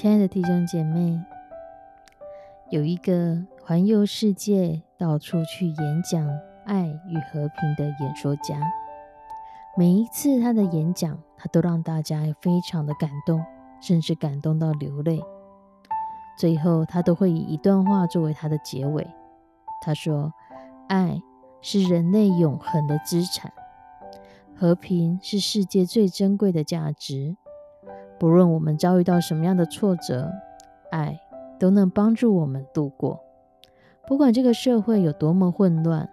亲爱的弟兄姐妹，有一个环游世界、到处去演讲爱与和平的演说家。每一次他的演讲，他都让大家非常的感动，甚至感动到流泪。最后，他都会以一段话作为他的结尾。他说：“爱是人类永恒的资产，和平是世界最珍贵的价值。”不论我们遭遇到什么样的挫折，爱都能帮助我们度过。不管这个社会有多么混乱，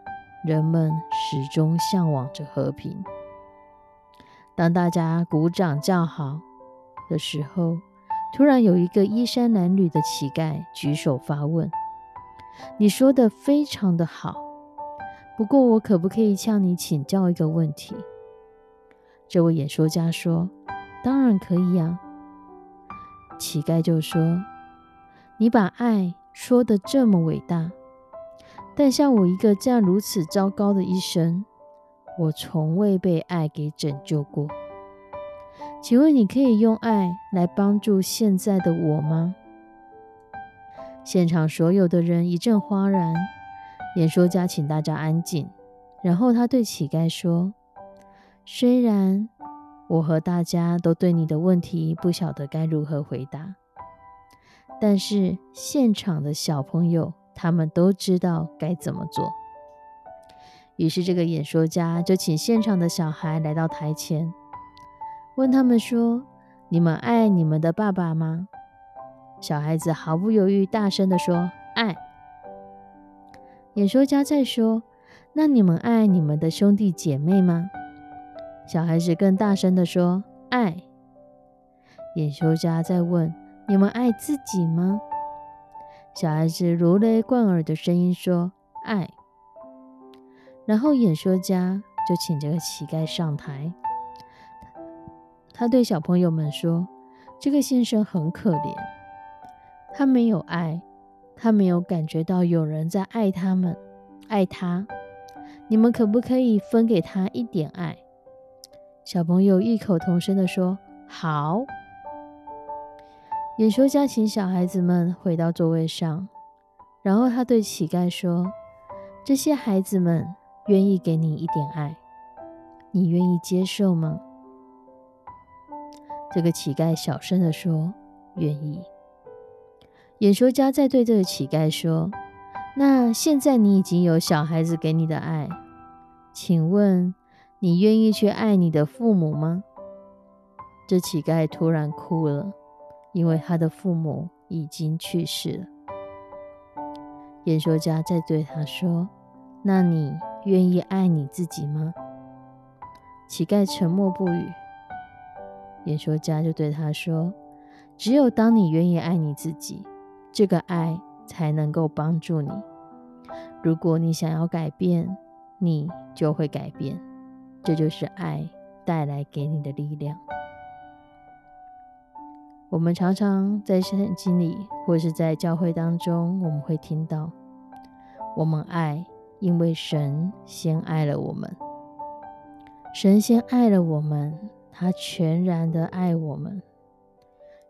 人们始终向往着和平。当大家鼓掌叫好的时候，突然有一个衣衫褴褛的乞丐举手发问：“你说的非常的好，不过我可不可以向你请教一个问题？”这位演说家说。当然可以呀，乞丐就说：“你把爱说的这么伟大，但像我一个这样如此糟糕的一生，我从未被爱给拯救过。请问你可以用爱来帮助现在的我吗？”现场所有的人一阵哗然。演说家请大家安静，然后他对乞丐说：“虽然……”我和大家都对你的问题不晓得该如何回答，但是现场的小朋友他们都知道该怎么做。于是这个演说家就请现场的小孩来到台前，问他们说：“你们爱你们的爸爸吗？”小孩子毫不犹豫大声地说：“爱。”演说家再说：“那你们爱你们的兄弟姐妹吗？”小孩子更大声地说：“爱。”演说家在问：“你们爱自己吗？”小孩子如雷贯耳的声音说：“爱。”然后演说家就请这个乞丐上台，他对小朋友们说：“这个先生很可怜，他没有爱，他没有感觉到有人在爱他们，爱他。你们可不可以分给他一点爱？”小朋友异口同声的说：“好。”演说家请小孩子们回到座位上，然后他对乞丐说：“这些孩子们愿意给你一点爱，你愿意接受吗？”这个乞丐小声的说：“愿意。”演说家再对这个乞丐说：“那现在你已经有小孩子给你的爱，请问？”你愿意去爱你的父母吗？这乞丐突然哭了，因为他的父母已经去世了。演说家在对他说：“那你愿意爱你自己吗？”乞丐沉默不语。演说家就对他说：“只有当你愿意爱你自己，这个爱才能够帮助你。如果你想要改变，你就会改变。”这就是爱带来给你的力量。我们常常在圣经里，或是在教会当中，我们会听到：我们爱，因为神先爱了我们。神先爱了我们，他全然的爱我们，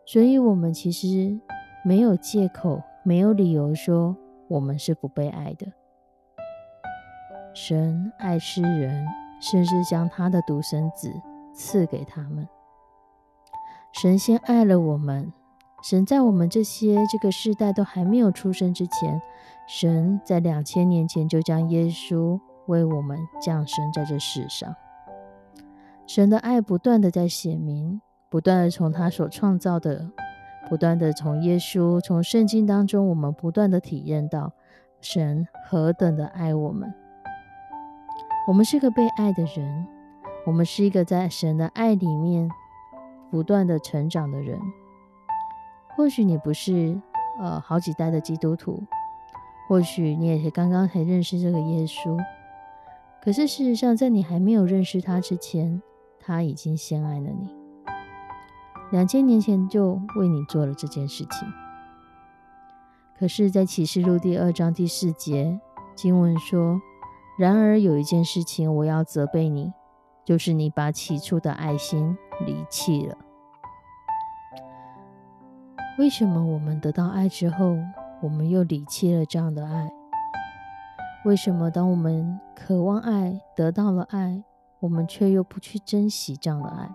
所以我们其实没有借口，没有理由说我们是不被爱的。神爱世人。甚至将他的独生子赐给他们。神先爱了我们，神在我们这些这个世代都还没有出生之前，神在两千年前就将耶稣为我们降生在这世上。神的爱不断的在显明，不断的从他所创造的，不断的从耶稣、从圣经当中，我们不断的体验到神何等的爱我们。我们是个被爱的人，我们是一个在神的爱里面不断的成长的人。或许你不是呃好几代的基督徒，或许你也是刚刚才认识这个耶稣，可是事实上，在你还没有认识他之前，他已经先爱了你，两千年前就为你做了这件事情。可是，在启示录第二章第四节经文说。然而有一件事情我要责备你，就是你把起初的爱心离弃了。为什么我们得到爱之后，我们又离弃了这样的爱？为什么当我们渴望爱、得到了爱，我们却又不去珍惜这样的爱？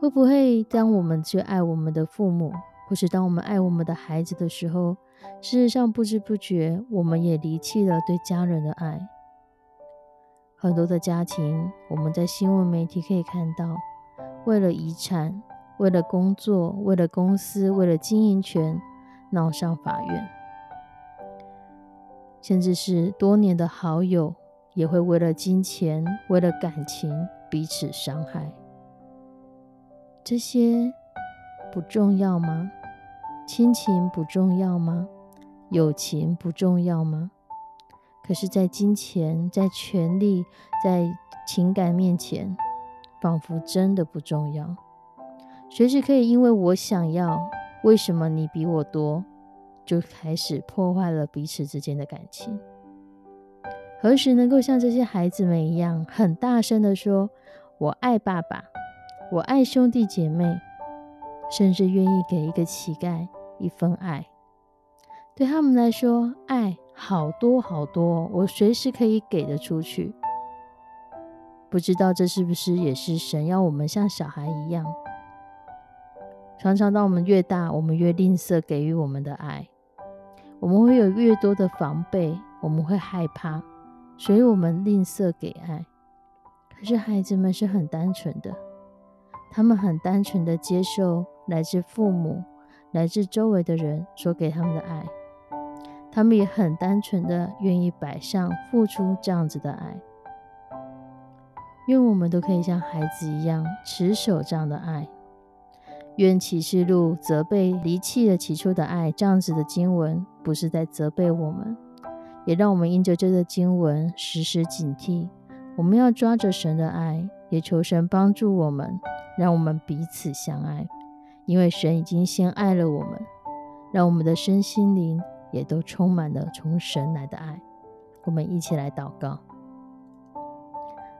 会不会当我们去爱我们的父母，或是当我们爱我们的孩子的时候？事实上，不知不觉，我们也离弃了对家人的爱。很多的家庭，我们在新闻媒体可以看到，为了遗产、为了工作、为了公司、为了经营权，闹上法院，甚至是多年的好友，也会为了金钱、为了感情彼此伤害。这些不重要吗？亲情不重要吗？友情不重要吗？可是，在金钱、在权力、在情感面前，仿佛真的不重要。随时可以因为我想要，为什么你比我多，就开始破坏了彼此之间的感情。何时能够像这些孩子们一样，很大声的说：“我爱爸爸，我爱兄弟姐妹，甚至愿意给一个乞丐？”一份爱，对他们来说，爱好多好多，我随时可以给的出去。不知道这是不是也是神要我们像小孩一样，常常当我们越大，我们越吝啬给予我们的爱，我们会有越多的防备，我们会害怕，所以我们吝啬给爱。可是孩子们是很单纯的，他们很单纯的接受来自父母。来自周围的人所给他们的爱，他们也很单纯的愿意摆上、付出这样子的爱。愿我们都可以像孩子一样持守这样的爱。愿启示录责备离弃了起初的爱这样子的经文，不是在责备我们，也让我们因着这个经文时时警惕。我们要抓着神的爱，也求神帮助我们，让我们彼此相爱。因为神已经先爱了我们，让我们的身心灵也都充满了从神来的爱。我们一起来祷告：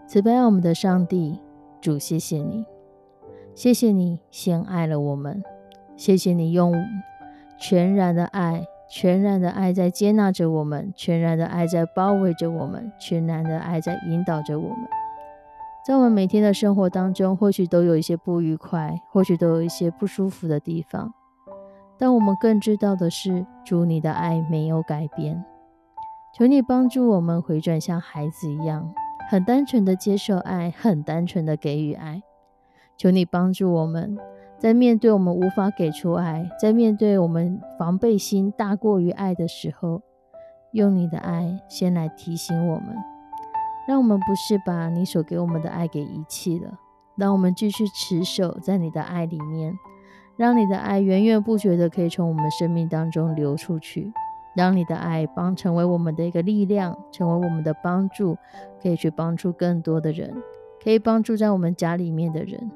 慈悲我们的上帝，主，谢谢你，谢谢你先爱了我们，谢谢你用全然的爱、全然的爱在接纳着我们，全然的爱在包围着我们，全然的爱在引导着我们。在我们每天的生活当中，或许都有一些不愉快，或许都有一些不舒服的地方。但我们更知道的是，主你的爱没有改变。求你帮助我们回转像孩子一样，很单纯的接受爱，很单纯的给予爱。求你帮助我们在面对我们无法给出爱，在面对我们防备心大过于爱的时候，用你的爱先来提醒我们。让我们不是把你所给我们的爱给遗弃了，让我们继续持守在你的爱里面，让你的爱源源不绝的可以从我们生命当中流出去，让你的爱帮成为我们的一个力量，成为我们的帮助，可以去帮助更多的人，可以帮助在我们家里面的人，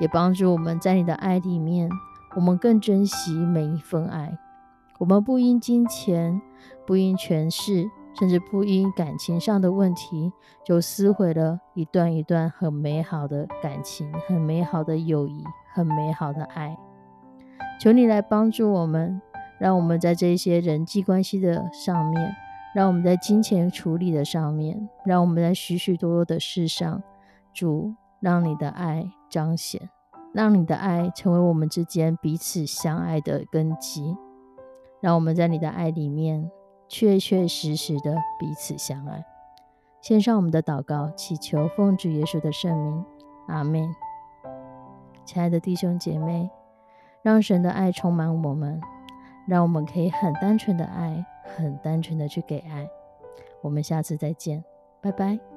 也帮助我们在你的爱里面，我们更珍惜每一份爱，我们不因金钱，不因权势。甚至不因感情上的问题就撕毁了一段一段很美好的感情、很美好的友谊、很美好的爱。求你来帮助我们，让我们在这些人际关系的上面让我们在金钱处理的上面，让我们在许许多多的事上，主让你的爱彰显，让你的爱成为我们之间彼此相爱的根基，让我们在你的爱里面确确实实的彼此相爱。献上我们的祷告，祈求奉主耶稣的圣名，阿门。亲爱的弟兄姐妹，让神的爱充满我们，让我们可以很单纯的爱，很单纯的去给爱。我们下次再见，拜拜。